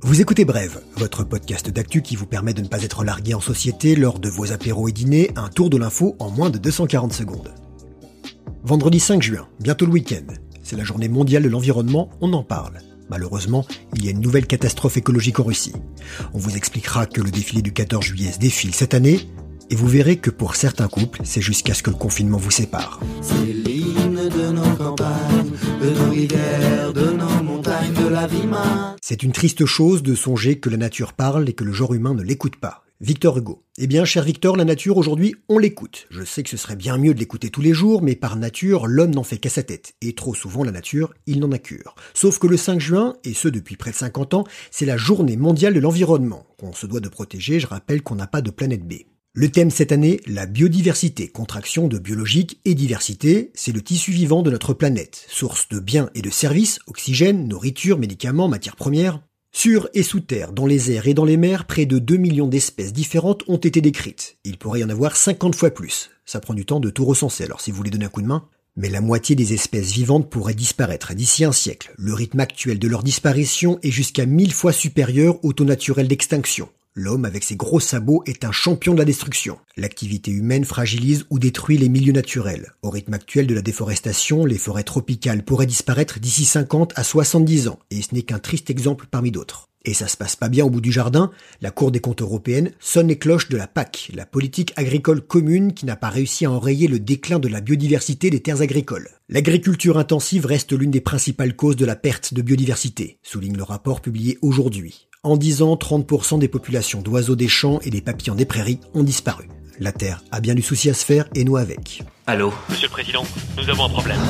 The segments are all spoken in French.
Vous écoutez Brève, votre podcast d'actu qui vous permet de ne pas être largué en société lors de vos apéros et dîners, un tour de l'info en moins de 240 secondes. Vendredi 5 juin, bientôt le week-end, c'est la journée mondiale de l'environnement, on en parle. Malheureusement, il y a une nouvelle catastrophe écologique en Russie. On vous expliquera que le défilé du 14 juillet se défile cette année, et vous verrez que pour certains couples, c'est jusqu'à ce que le confinement vous sépare. De nos campagnes, de nos rivières, de nos montagnes, de la vie. C'est une triste chose de songer que la nature parle et que le genre humain ne l'écoute pas. Victor Hugo. Eh bien, cher Victor, la nature aujourd'hui, on l'écoute. Je sais que ce serait bien mieux de l'écouter tous les jours, mais par nature, l'homme n'en fait qu'à sa tête. Et trop souvent, la nature, il n'en a cure. Sauf que le 5 juin, et ce depuis près de 50 ans, c'est la journée mondiale de l'environnement, qu'on se doit de protéger. Je rappelle qu'on n'a pas de planète B. Le thème cette année, la biodiversité, contraction de biologique et diversité, c'est le tissu vivant de notre planète, source de biens et de services, oxygène, nourriture, médicaments, matières premières. Sur et sous terre, dans les airs et dans les mers, près de 2 millions d'espèces différentes ont été décrites. Il pourrait y en avoir 50 fois plus. Ça prend du temps de tout recenser, alors si vous voulez donner un coup de main. Mais la moitié des espèces vivantes pourraient disparaître d'ici un siècle. Le rythme actuel de leur disparition est jusqu'à 1000 fois supérieur au taux naturel d'extinction. L'homme, avec ses gros sabots, est un champion de la destruction. L'activité humaine fragilise ou détruit les milieux naturels. Au rythme actuel de la déforestation, les forêts tropicales pourraient disparaître d'ici 50 à 70 ans, et ce n'est qu'un triste exemple parmi d'autres. Et ça se passe pas bien au bout du jardin, la Cour des comptes européenne sonne les cloches de la PAC, la politique agricole commune qui n'a pas réussi à enrayer le déclin de la biodiversité des terres agricoles. L'agriculture intensive reste l'une des principales causes de la perte de biodiversité, souligne le rapport publié aujourd'hui. En 10 ans, 30% des populations d'oiseaux des champs et des papillons des prairies ont disparu. La Terre a bien du souci à se faire et nous avec. Allô Monsieur le Président, nous avons un problème.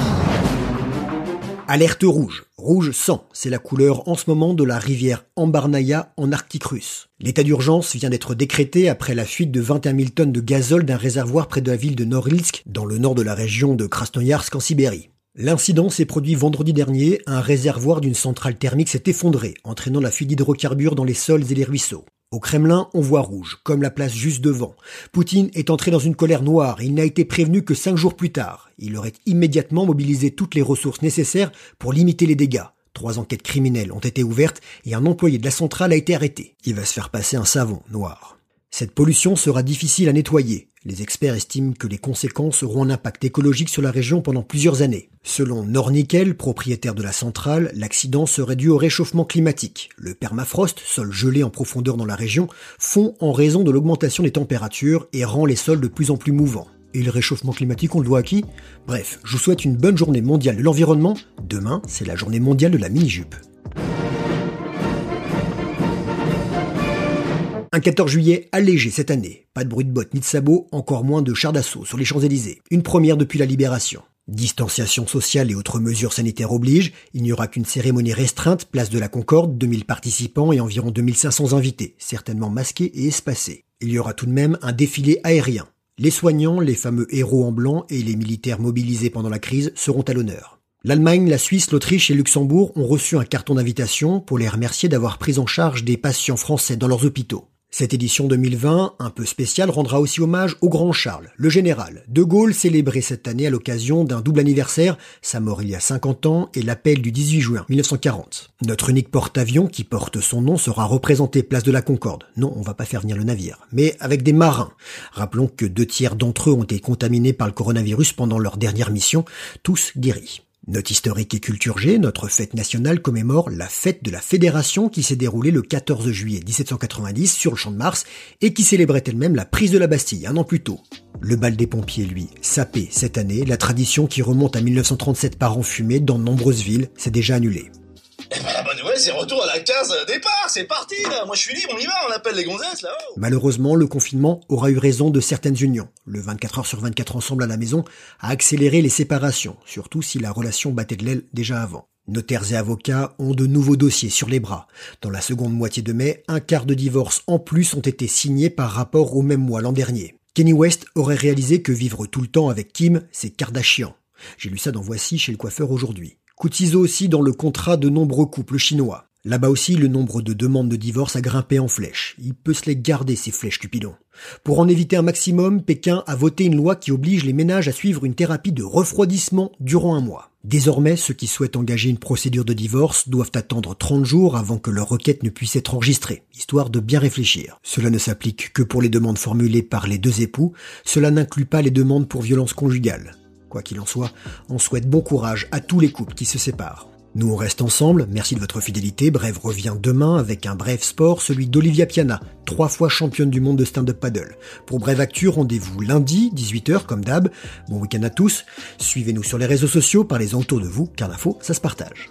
Alerte rouge. Rouge sang, c'est la couleur en ce moment de la rivière Ambarnaya en Arctique russe. L'état d'urgence vient d'être décrété après la fuite de 21 000 tonnes de gazole d'un réservoir près de la ville de Norilsk, dans le nord de la région de Krasnoyarsk en Sibérie. L'incident s'est produit vendredi dernier, un réservoir d'une centrale thermique s'est effondré, entraînant la fuite d'hydrocarbures dans les sols et les ruisseaux. Au Kremlin, on voit rouge, comme la place juste devant. Poutine est entré dans une colère noire, il n'a été prévenu que cinq jours plus tard. Il aurait immédiatement mobilisé toutes les ressources nécessaires pour limiter les dégâts. Trois enquêtes criminelles ont été ouvertes et un employé de la centrale a été arrêté. Il va se faire passer un savon noir. Cette pollution sera difficile à nettoyer. Les experts estiment que les conséquences auront un impact écologique sur la région pendant plusieurs années. Selon Nornickel, propriétaire de la centrale, l'accident serait dû au réchauffement climatique. Le permafrost, sol gelé en profondeur dans la région, fond en raison de l'augmentation des températures et rend les sols de plus en plus mouvants. Et le réchauffement climatique, on le doit à qui? Bref, je vous souhaite une bonne journée mondiale de l'environnement. Demain, c'est la journée mondiale de la mini-jupe. Un 14 juillet allégé cette année. Pas de bruit de bottes ni de sabots, encore moins de chars d'assaut sur les Champs-Élysées. Une première depuis la libération. Distanciation sociale et autres mesures sanitaires obligent, il n'y aura qu'une cérémonie restreinte, place de la Concorde, 2000 participants et environ 2500 invités, certainement masqués et espacés. Il y aura tout de même un défilé aérien. Les soignants, les fameux héros en blanc et les militaires mobilisés pendant la crise seront à l'honneur. L'Allemagne, la Suisse, l'Autriche et Luxembourg ont reçu un carton d'invitation pour les remercier d'avoir pris en charge des patients français dans leurs hôpitaux. Cette édition 2020, un peu spéciale, rendra aussi hommage au grand Charles, le général. De Gaulle célébré cette année à l'occasion d'un double anniversaire, sa mort il y a 50 ans et l'appel du 18 juin 1940. Notre unique porte-avions qui porte son nom sera représenté place de la Concorde. Non, on va pas faire venir le navire, mais avec des marins. Rappelons que deux tiers d'entre eux ont été contaminés par le coronavirus pendant leur dernière mission, tous guéris. Note historique et culture notre fête nationale commémore la fête de la Fédération qui s'est déroulée le 14 juillet 1790 sur le Champ de Mars et qui célébrait elle-même la prise de la Bastille un an plus tôt. Le bal des pompiers, lui, sapé cette année, la tradition qui remonte à 1937 par an fumé dans de nombreuses villes s'est déjà annulée. C'est retour à la case départ, c'est parti là. Moi je suis libre, on y va, on appelle les gonzesses là-haut. Malheureusement, le confinement aura eu raison de certaines unions. Le 24 heures sur 24 ensemble à la maison a accéléré les séparations, surtout si la relation battait de l'aile déjà avant. Notaires et avocats ont de nouveaux dossiers sur les bras. Dans la seconde moitié de mai, un quart de divorces en plus ont été signés par rapport au même mois l'an dernier. Kenny West aurait réalisé que vivre tout le temps avec Kim, c'est Kardashian. J'ai lu ça dans Voici chez le coiffeur aujourd'hui. Ciseau aussi dans le contrat de nombreux couples chinois. Là-bas aussi, le nombre de demandes de divorce a grimpé en flèche. Il peut se les garder, ces flèches Cupidon. Pour en éviter un maximum, Pékin a voté une loi qui oblige les ménages à suivre une thérapie de refroidissement durant un mois. Désormais, ceux qui souhaitent engager une procédure de divorce doivent attendre 30 jours avant que leur requête ne puisse être enregistrée, histoire de bien réfléchir. Cela ne s'applique que pour les demandes formulées par les deux époux, cela n'inclut pas les demandes pour violence conjugale. Quoi qu'il en soit, on souhaite bon courage à tous les couples qui se séparent. Nous on reste ensemble, merci de votre fidélité, Brève revient demain avec un bref sport, celui d'Olivia Piana, trois fois championne du monde de stand-up paddle. Pour Brève Actu, rendez-vous lundi, 18h comme d'hab. Bon week-end à tous, suivez-nous sur les réseaux sociaux, parlez-en autour de vous, car l'info, ça se partage.